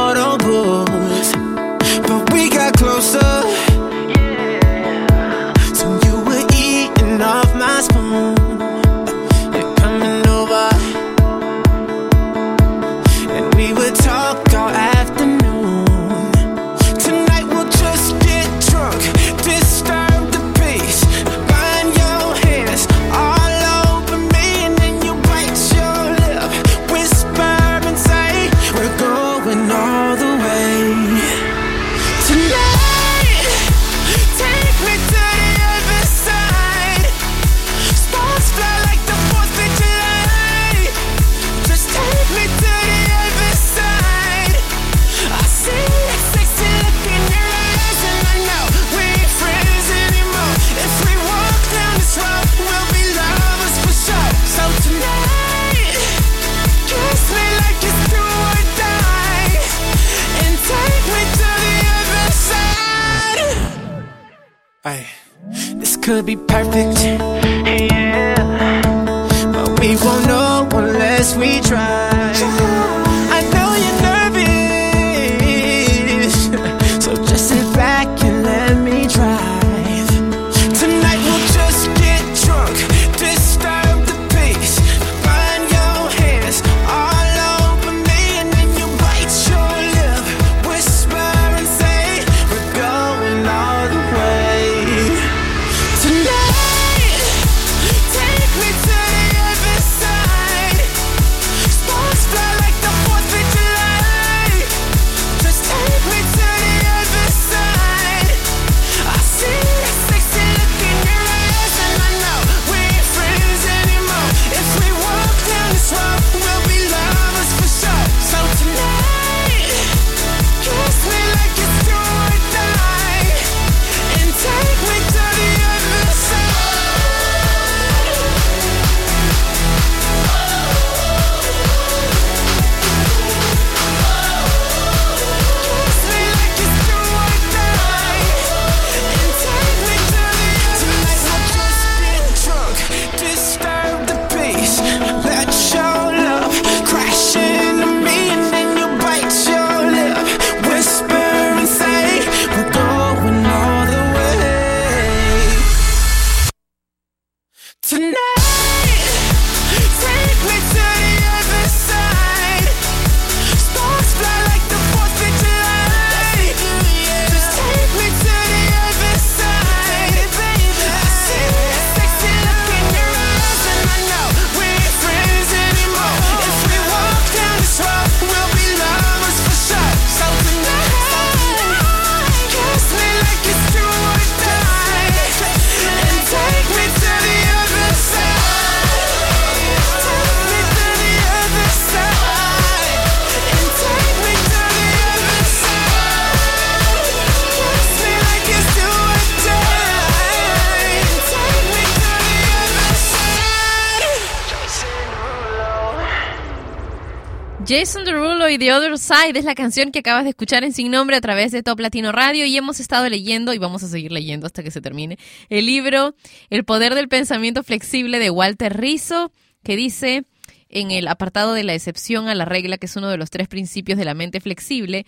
The Other Side es la canción que acabas de escuchar en Sin Nombre a través de Top Latino Radio y hemos estado leyendo y vamos a seguir leyendo hasta que se termine el libro El Poder del Pensamiento Flexible de Walter Rizzo que dice en el apartado de la excepción a la regla que es uno de los tres principios de la mente flexible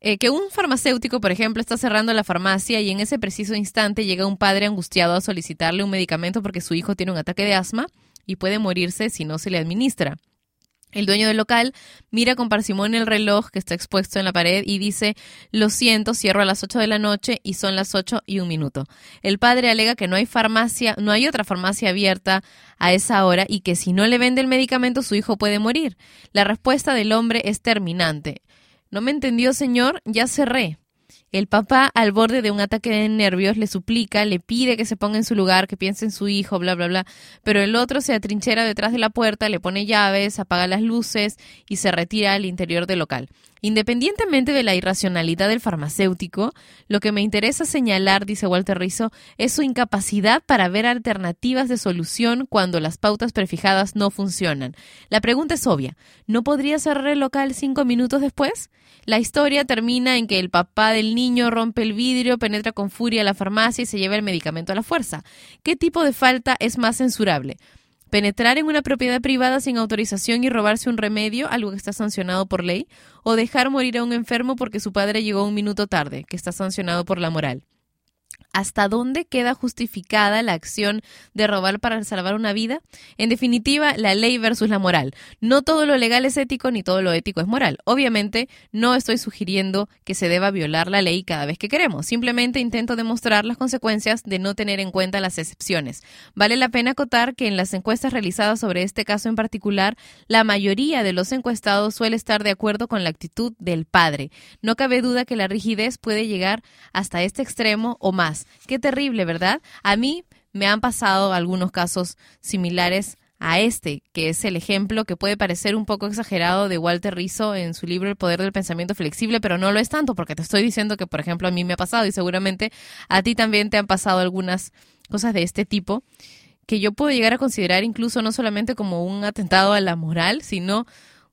eh, que un farmacéutico, por ejemplo, está cerrando la farmacia y en ese preciso instante llega un padre angustiado a solicitarle un medicamento porque su hijo tiene un ataque de asma y puede morirse si no se le administra. El dueño del local mira con parsimonia el reloj que está expuesto en la pared y dice, lo siento, cierro a las 8 de la noche y son las 8 y un minuto. El padre alega que no hay farmacia, no hay otra farmacia abierta a esa hora y que si no le vende el medicamento su hijo puede morir. La respuesta del hombre es terminante. ¿No me entendió, señor? Ya cerré. El papá, al borde de un ataque de nervios, le suplica, le pide que se ponga en su lugar, que piense en su hijo, bla, bla, bla. Pero el otro se atrinchera detrás de la puerta, le pone llaves, apaga las luces y se retira al interior del local. Independientemente de la irracionalidad del farmacéutico, lo que me interesa señalar, dice Walter Rizzo, es su incapacidad para ver alternativas de solución cuando las pautas prefijadas no funcionan. La pregunta es obvia. ¿No podría cerrar el local cinco minutos después? La historia termina en que el papá del niño rompe el vidrio, penetra con furia a la farmacia y se lleva el medicamento a la fuerza. ¿Qué tipo de falta es más censurable? Penetrar en una propiedad privada sin autorización y robarse un remedio, algo que está sancionado por ley, o dejar morir a un enfermo porque su padre llegó un minuto tarde, que está sancionado por la moral. ¿Hasta dónde queda justificada la acción de robar para salvar una vida? En definitiva, la ley versus la moral. No todo lo legal es ético ni todo lo ético es moral. Obviamente, no estoy sugiriendo que se deba violar la ley cada vez que queremos. Simplemente intento demostrar las consecuencias de no tener en cuenta las excepciones. Vale la pena acotar que en las encuestas realizadas sobre este caso en particular, la mayoría de los encuestados suele estar de acuerdo con la actitud del padre. No cabe duda que la rigidez puede llegar hasta este extremo o más. Qué terrible, ¿verdad? A mí me han pasado algunos casos similares a este, que es el ejemplo que puede parecer un poco exagerado de Walter Rizzo en su libro El poder del pensamiento flexible, pero no lo es tanto, porque te estoy diciendo que, por ejemplo, a mí me ha pasado y seguramente a ti también te han pasado algunas cosas de este tipo, que yo puedo llegar a considerar incluso no solamente como un atentado a la moral, sino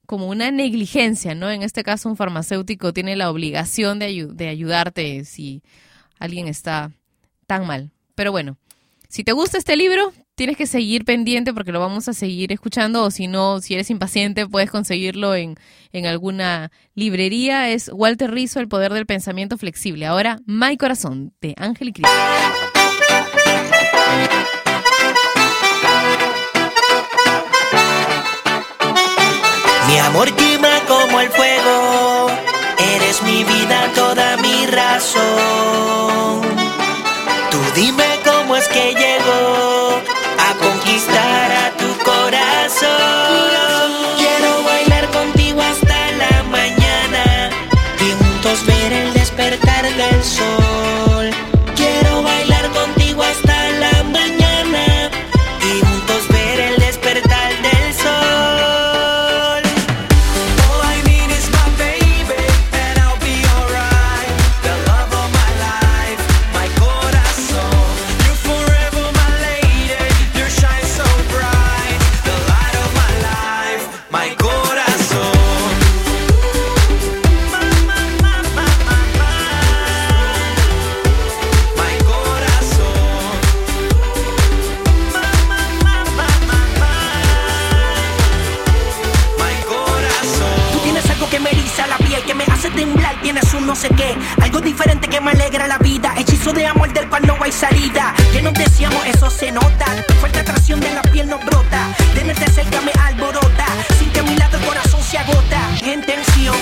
como una negligencia, ¿no? En este caso, un farmacéutico tiene la obligación de, de ayudarte si alguien está tan mal. Pero bueno, si te gusta este libro, tienes que seguir pendiente porque lo vamos a seguir escuchando o si no, si eres impaciente, puedes conseguirlo en, en alguna librería. Es Walter Rizzo, El Poder del Pensamiento Flexible. Ahora, My Corazón, de Ángel y Cris. Mi amor quema como el fuego, mi vida, toda mi razón. Tú dime cómo es que llego que me eriza la piel, que me hace temblar, tienes un no sé qué, algo diferente que me alegra la vida, hechizo de amor del cual no hay salida, que nos deseamos, eso se nota, fuerte atracción de la piel nos brota, tenerte cerca me alborota, sin que a mi lado el corazón se agota, en tensión,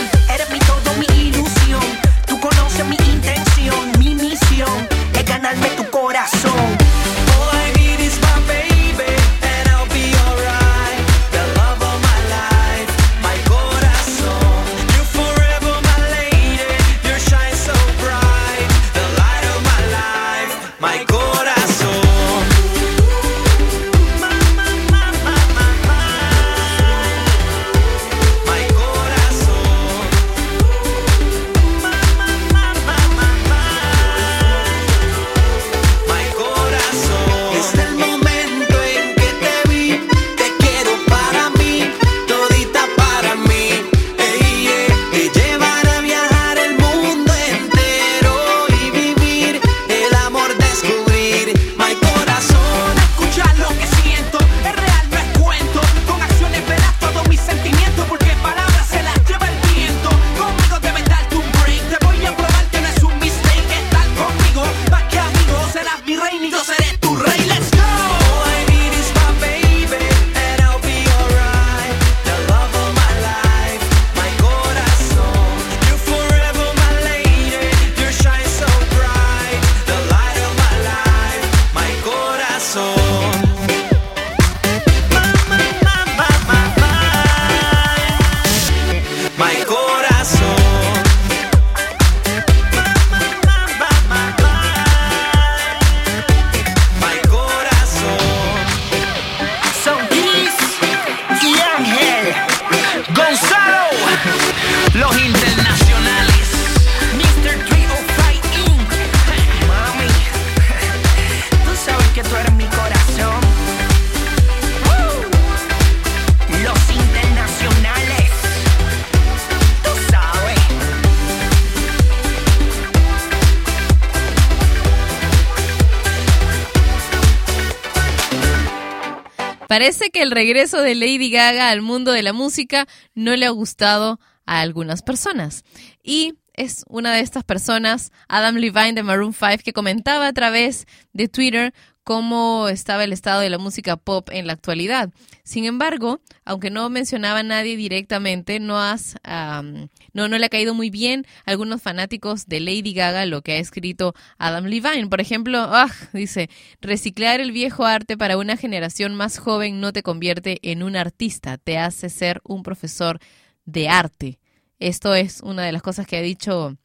el regreso de Lady Gaga al mundo de la música no le ha gustado a algunas personas. Y es una de estas personas, Adam Levine de Maroon 5, que comentaba a través de Twitter cómo estaba el estado de la música pop en la actualidad. Sin embargo, aunque no mencionaba a nadie directamente, no, has, no, no le ha caído muy bien a algunos fanáticos de Lady Gaga lo que ha escrito Adam Levine. Por ejemplo, ah, dice, reciclar el viejo arte para una generación más joven no te convierte en un artista, te hace ser un profesor de arte. Esto es una de las cosas que ha dicho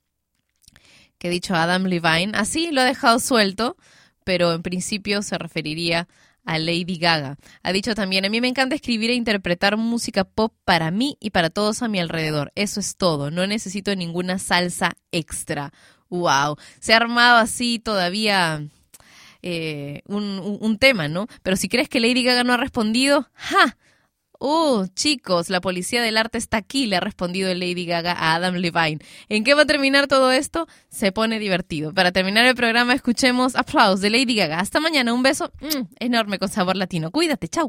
que ha dicho Adam Levine. Así lo ha dejado suelto, pero en principio se referiría a Lady Gaga. Ha dicho también, a mí me encanta escribir e interpretar música pop para mí y para todos a mi alrededor. Eso es todo, no necesito ninguna salsa extra. Wow, se ha armado así todavía eh, un, un- un tema, ¿no? Pero si crees que Lady Gaga no ha respondido, ¡ja! Oh, chicos, la policía del arte está aquí, le ha respondido Lady Gaga a Adam Levine. ¿En qué va a terminar todo esto? Se pone divertido. Para terminar el programa, escuchemos aplausos de Lady Gaga. Hasta mañana, un beso mm, enorme con sabor latino. Cuídate, chau.